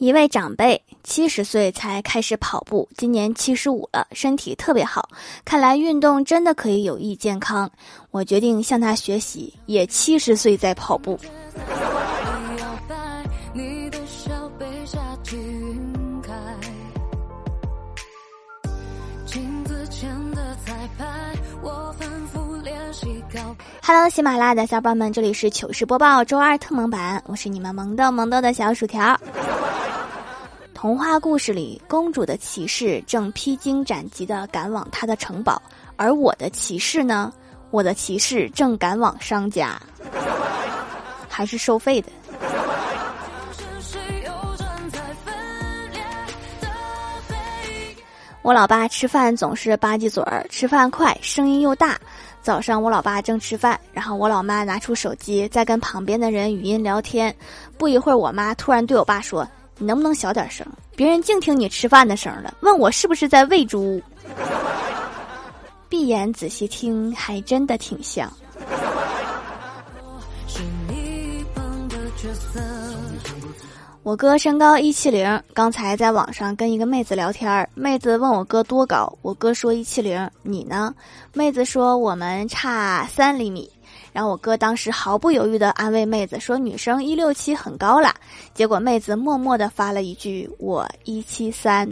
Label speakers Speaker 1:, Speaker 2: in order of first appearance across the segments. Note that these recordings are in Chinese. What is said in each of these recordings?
Speaker 1: 一位长辈七十岁才开始跑步，今年七十五了，身体特别好。看来运动真的可以有益健康。我决定向他学习，也七十岁在跑步。Hello，喜马拉雅的小伙伴们，这里是糗事播报周二特萌版，我是你们萌豆萌豆的小薯条。童话故事里，公主的骑士正披荆斩棘的赶往她的城堡，而我的骑士呢？我的骑士正赶往商家，还是收费的。我老爸吃饭总是吧唧嘴儿，吃饭快，声音又大。早上我老爸正吃饭，然后我老妈拿出手机在跟旁边的人语音聊天。不一会儿，我妈突然对我爸说。你能不能小点声？别人净听你吃饭的声了。问我是不是在喂猪？闭眼仔细听，还真的挺像。我哥身高一七零，刚才在网上跟一个妹子聊天，妹子问我哥多高，我哥说一七零，你呢？妹子说我们差三厘米。然后我哥当时毫不犹豫地安慰妹子说：“女生一六七很高了。”结果妹子默默地发了一句：“我一七三。”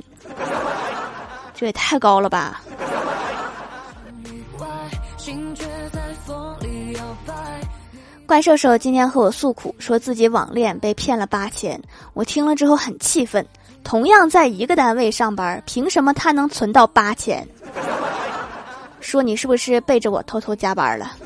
Speaker 1: 这也太高了吧！怪兽兽今天和我诉苦，说自己网恋被骗了八千。我听了之后很气愤。同样在一个单位上班，凭什么他能存到八千？说你是不是背着我偷偷加班了？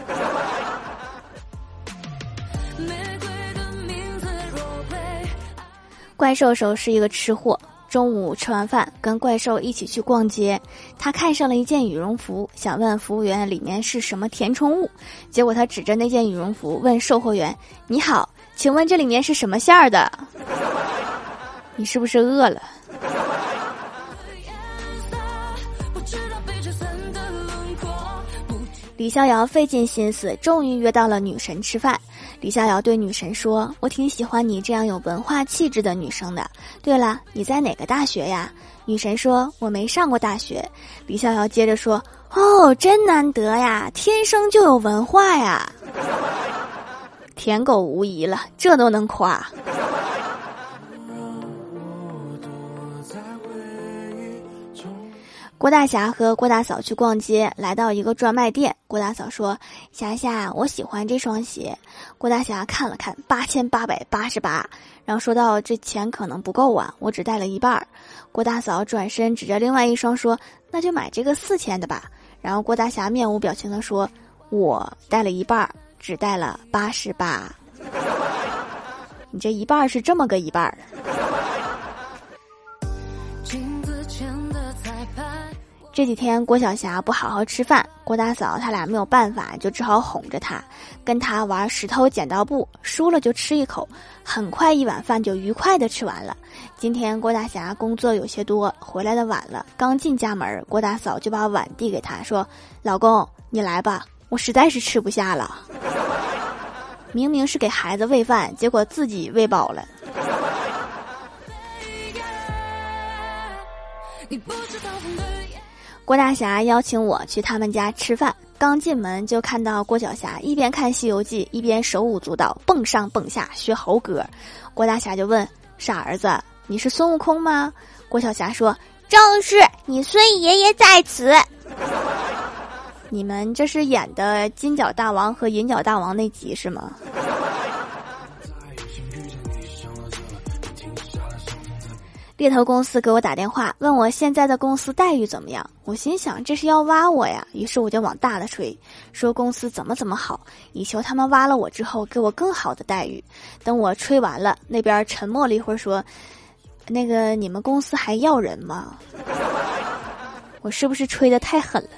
Speaker 1: 怪兽兽是一个吃货，中午吃完饭跟怪兽一起去逛街，他看上了一件羽绒服，想问服务员里面是什么填充物，结果他指着那件羽绒服问售货员：“你好，请问这里面是什么馅儿的？你是不是饿了？”李逍遥费尽心思，终于约到了女神吃饭。李逍遥对女神说：“我挺喜欢你这样有文化气质的女生的。对了，你在哪个大学呀？”女神说：“我没上过大学。”李逍遥接着说：“哦，真难得呀，天生就有文化呀。”舔狗无疑了，这都能夸。郭大侠和郭大嫂去逛街，来到一个专卖店。郭大嫂说：“霞霞，我喜欢这双鞋。”郭大侠看了看，八千八百八十八，然后说到：“这钱可能不够啊，我只带了一半。”郭大嫂转身指着另外一双说：“那就买这个四千的吧。”然后郭大侠面无表情地说：“我带了一半，只带了八十八。你这一半是这么个一半。”这几天郭晓霞不好好吃饭，郭大嫂他俩没有办法，就只好哄着她，跟她玩石头剪刀布，输了就吃一口，很快一碗饭就愉快的吃完了。今天郭大侠工作有些多，回来的晚了，刚进家门，郭大嫂就把碗递给他说：“老公，你来吧，我实在是吃不下了。”明明是给孩子喂饭，结果自己喂饱了。你不知道郭大侠邀请我去他们家吃饭，刚进门就看到郭晓霞一边看《西游记》一边手舞足蹈，蹦上蹦下学猴歌。郭大侠就问：“傻儿子，你是孙悟空吗？”郭晓霞说：“正是，你孙爷爷在此。”你们这是演的金角大王和银角大王那集是吗？猎头公司给我打电话，问我现在的公司待遇怎么样。我心想这是要挖我呀，于是我就往大了吹，说公司怎么怎么好，以求他们挖了我之后给我更好的待遇。等我吹完了，那边沉默了一会儿，说：“那个你们公司还要人吗？”我是不是吹的太狠了？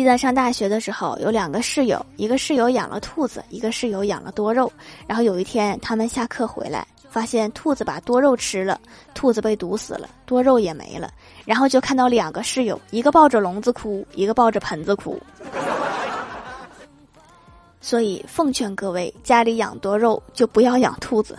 Speaker 1: 记得上大学的时候，有两个室友，一个室友养了兔子，一个室友养了多肉。然后有一天，他们下课回来，发现兔子把多肉吃了，兔子被毒死了，多肉也没了。然后就看到两个室友，一个抱着笼子哭，一个抱着盆子哭。所以奉劝各位，家里养多肉就不要养兔子。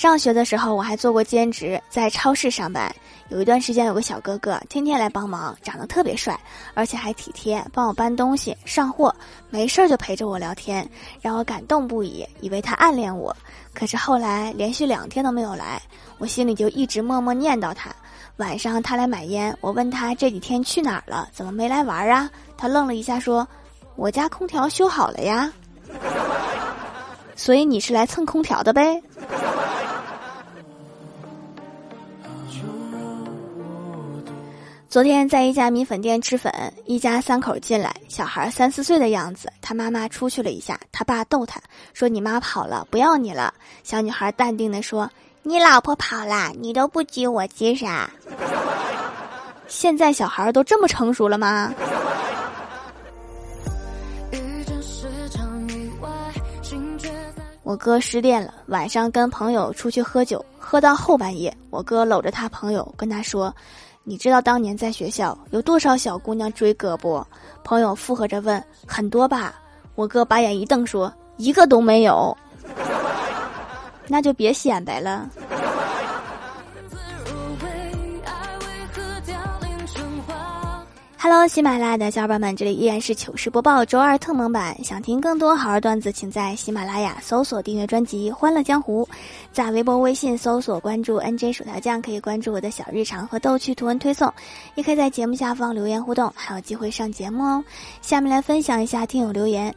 Speaker 1: 上学的时候，我还做过兼职，在超市上班。有一段时间，有个小哥哥天天来帮忙，长得特别帅，而且还体贴，帮我搬东西、上货，没事儿就陪着我聊天，让我感动不已，以为他暗恋我。可是后来连续两天都没有来，我心里就一直默默念叨他。晚上他来买烟，我问他这几天去哪儿了，怎么没来玩啊？他愣了一下说：“我家空调修好了呀。”所以你是来蹭空调的呗？昨天在一家米粉店吃粉，一家三口进来，小孩三四岁的样子，他妈妈出去了一下，他爸逗他说：“你妈跑了，不要你了。”小女孩淡定的说：“你老婆跑了，你都不急，我急啥？”现在小孩都这么成熟了吗？我哥失恋了，晚上跟朋友出去喝酒，喝到后半夜，我哥搂着他朋友跟他说。你知道当年在学校有多少小姑娘追哥不？朋友附和着问：“很多吧？”我哥把眼一瞪说：“一个都没有。”那就别显摆了。Hello，喜马拉雅的小伙伴们，这里依然是糗事播报周二特蒙版。想听更多好玩段子，请在喜马拉雅搜索订阅专辑《欢乐江湖》，在微博、微信搜索关注 NJ 薯条酱，可以关注我的小日常和逗趣图文推送，也可以在节目下方留言互动，还有机会上节目哦。下面来分享一下听友留言。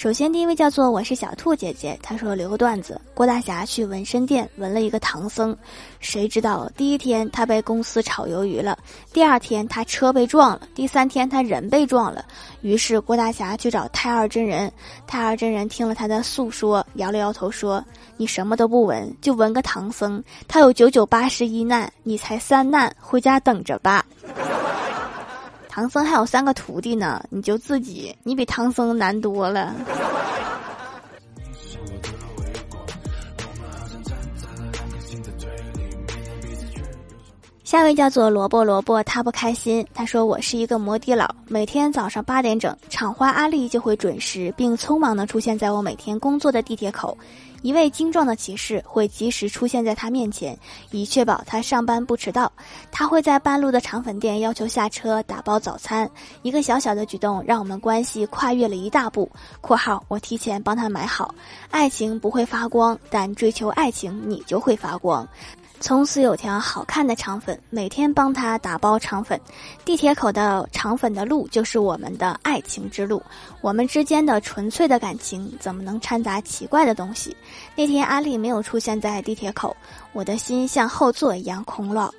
Speaker 1: 首先，第一位叫做我是小兔姐姐，她说留个段子：郭大侠去纹身店纹了一个唐僧，谁知道第一天他被公司炒鱿鱼了，第二天他车被撞了，第三天他人被撞了。于是郭大侠去找太二真人，太二真人听了他的诉说，摇了摇头说：“你什么都不纹，就纹个唐僧，他有九九八十一难，你才三难，回家等着吧。”唐僧还有三个徒弟呢，你就自己，你比唐僧难多了。下位叫做萝卜萝卜，他不开心。他说：“我是一个摩的佬，每天早上八点整，厂花阿丽就会准时并匆忙地出现在我每天工作的地铁口。”一位精壮的骑士会及时出现在他面前，以确保他上班不迟到。他会在半路的肠粉店要求下车打包早餐。一个小小的举动，让我们关系跨越了一大步。（括号我提前帮他买好。）爱情不会发光，但追求爱情你就会发光。从此有条好看的肠粉，每天帮他打包肠粉。地铁口的肠粉的路，就是我们的爱情之路。我们之间的纯粹的感情，怎么能掺杂奇怪的东西？那天阿丽没有出现在地铁口，我的心像后座一样空落。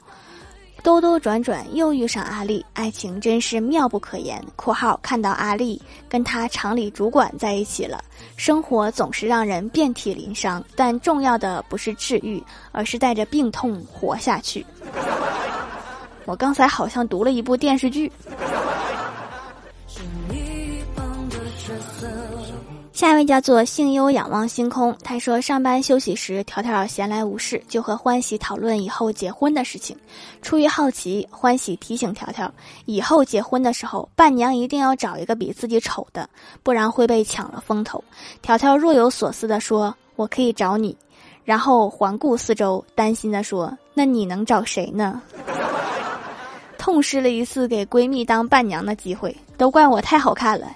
Speaker 1: 兜兜转转又遇上阿丽，爱情真是妙不可言。（括号看到阿丽跟他厂里主管在一起了。）生活总是让人遍体鳞伤，但重要的不是治愈，而是带着病痛活下去。我刚才好像读了一部电视剧。下一位叫做幸优仰望星空，他说上班休息时，条条闲来无事就和欢喜讨论以后结婚的事情。出于好奇，欢喜提醒条条，以后结婚的时候，伴娘一定要找一个比自己丑的，不然会被抢了风头。条条若有所思地说：“我可以找你。”然后环顾四周，担心地说：“那你能找谁呢？”痛失了一次给闺蜜当伴娘的机会，都怪我太好看了。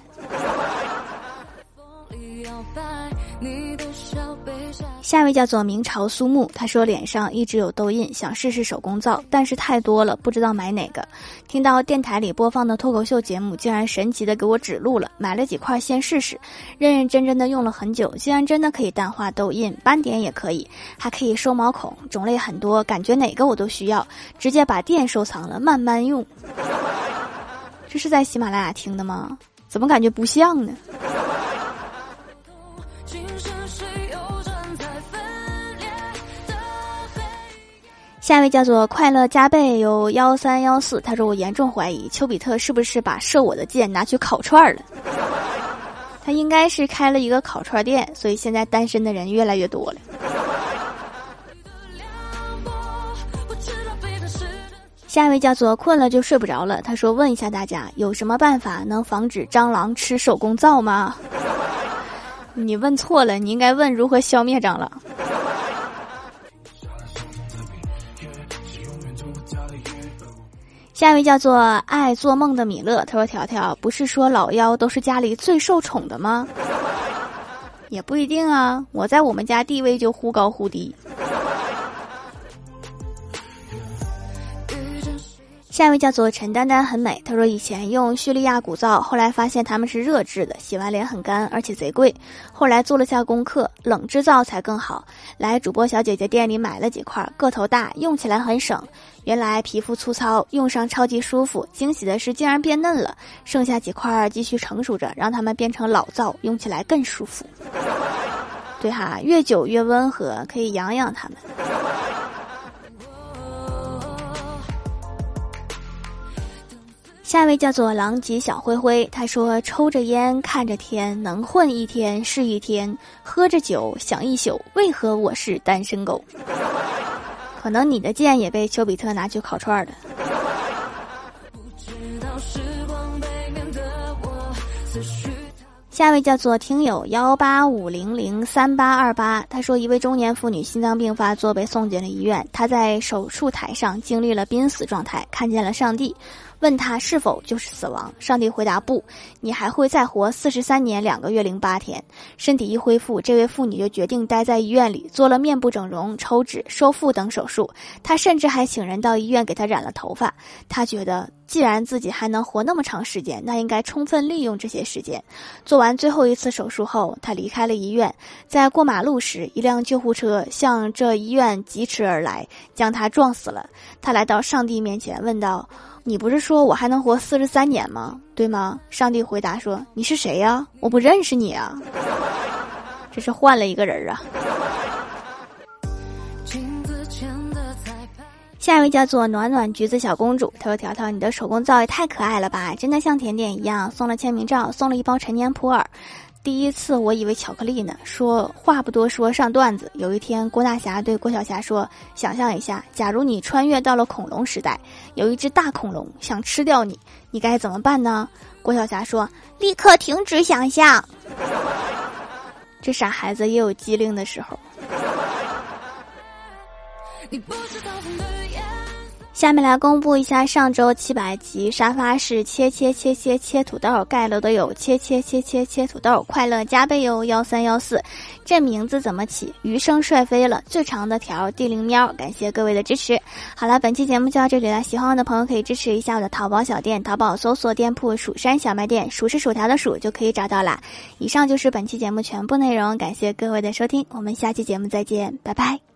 Speaker 1: 下一位叫做明朝苏木，他说脸上一直有痘印，想试试手工皂，但是太多了，不知道买哪个。听到电台里播放的脱口秀节目，竟然神奇的给我指路了，买了几块先试试，认认真真的用了很久，竟然真的可以淡化痘印，斑点也可以，还可以收毛孔，种类很多，感觉哪个我都需要，直接把店收藏了，慢慢用。这是在喜马拉雅听的吗？怎么感觉不像呢？下一位叫做快乐加倍有幺三幺四，他说我严重怀疑丘比特是不是把射我的箭拿去烤串了？他应该是开了一个烤串店，所以现在单身的人越来越多了。下一位叫做困了就睡不着了。他说：“问一下大家，有什么办法能防止蟑螂吃手工皂吗？”你问错了，你应该问如何消灭蟑螂。下一位叫做爱做梦的米勒，他说：“条条不是说老妖都是家里最受宠的吗？也不一定啊，我在我们家地位就忽高忽低。”下一位叫做陈丹丹，很美。她说以前用叙利亚古皂，后来发现它们是热制的，洗完脸很干，而且贼贵。后来做了下功课，冷制皂才更好。来主播小姐姐店里买了几块，个头大，用起来很省。原来皮肤粗糙，用上超级舒服。惊喜的是，竟然变嫩了。剩下几块继续成熟着，让它们变成老皂，用起来更舒服。对哈，越久越温和，可以养养它们。下一位叫做狼藉小灰灰，他说：“抽着烟看着天，能混一天是一天；喝着酒想一宿，为何我是单身狗？” 可能你的剑也被丘比特拿去烤串了。下一位叫做听友幺八五零零三八二八，他说一位中年妇女心脏病发作被送进了医院，她在手术台上经历了濒死状态，看见了上帝。问他是否就是死亡？上帝回答不，你还会再活四十三年两个月零八天。身体一恢复，这位妇女就决定待在医院里，做了面部整容、抽脂、收腹等手术。她甚至还请人到医院给她染了头发。她觉得，既然自己还能活那么长时间，那应该充分利用这些时间。做完最后一次手术后，他离开了医院。在过马路时，一辆救护车向这医院疾驰而来，将他撞死了。他来到上帝面前，问道。你不是说我还能活四十三年吗？对吗？上帝回答说：“你是谁呀？我不认识你啊！” 这是换了一个人啊。下一位叫做暖暖橘子小公主，她说：“条条，你的手工皂也太可爱了吧，真的像甜点一样。”送了签名照，送了一包陈年普洱。第一次我以为巧克力呢。说话不多说，上段子。有一天，郭大侠对郭小霞说：“想象一下，假如你穿越到了恐龙时代，有一只大恐龙想吃掉你，你该怎么办呢？”郭小霞说：“立刻停止想象。”这傻孩子也有机灵的时候。下面来公布一下上周七百集沙发是切切切切切土豆盖楼的有切切切切切土豆快乐加倍哟幺三幺四，这名字怎么起？余生帅飞了，最长的条地灵喵，感谢各位的支持。好了，本期节目就到这里了，喜欢我的朋友可以支持一下我的淘宝小店，淘宝搜索店铺蜀山小卖店，数是薯条的数就可以找到啦。以上就是本期节目全部内容，感谢各位的收听，我们下期节目再见，拜拜。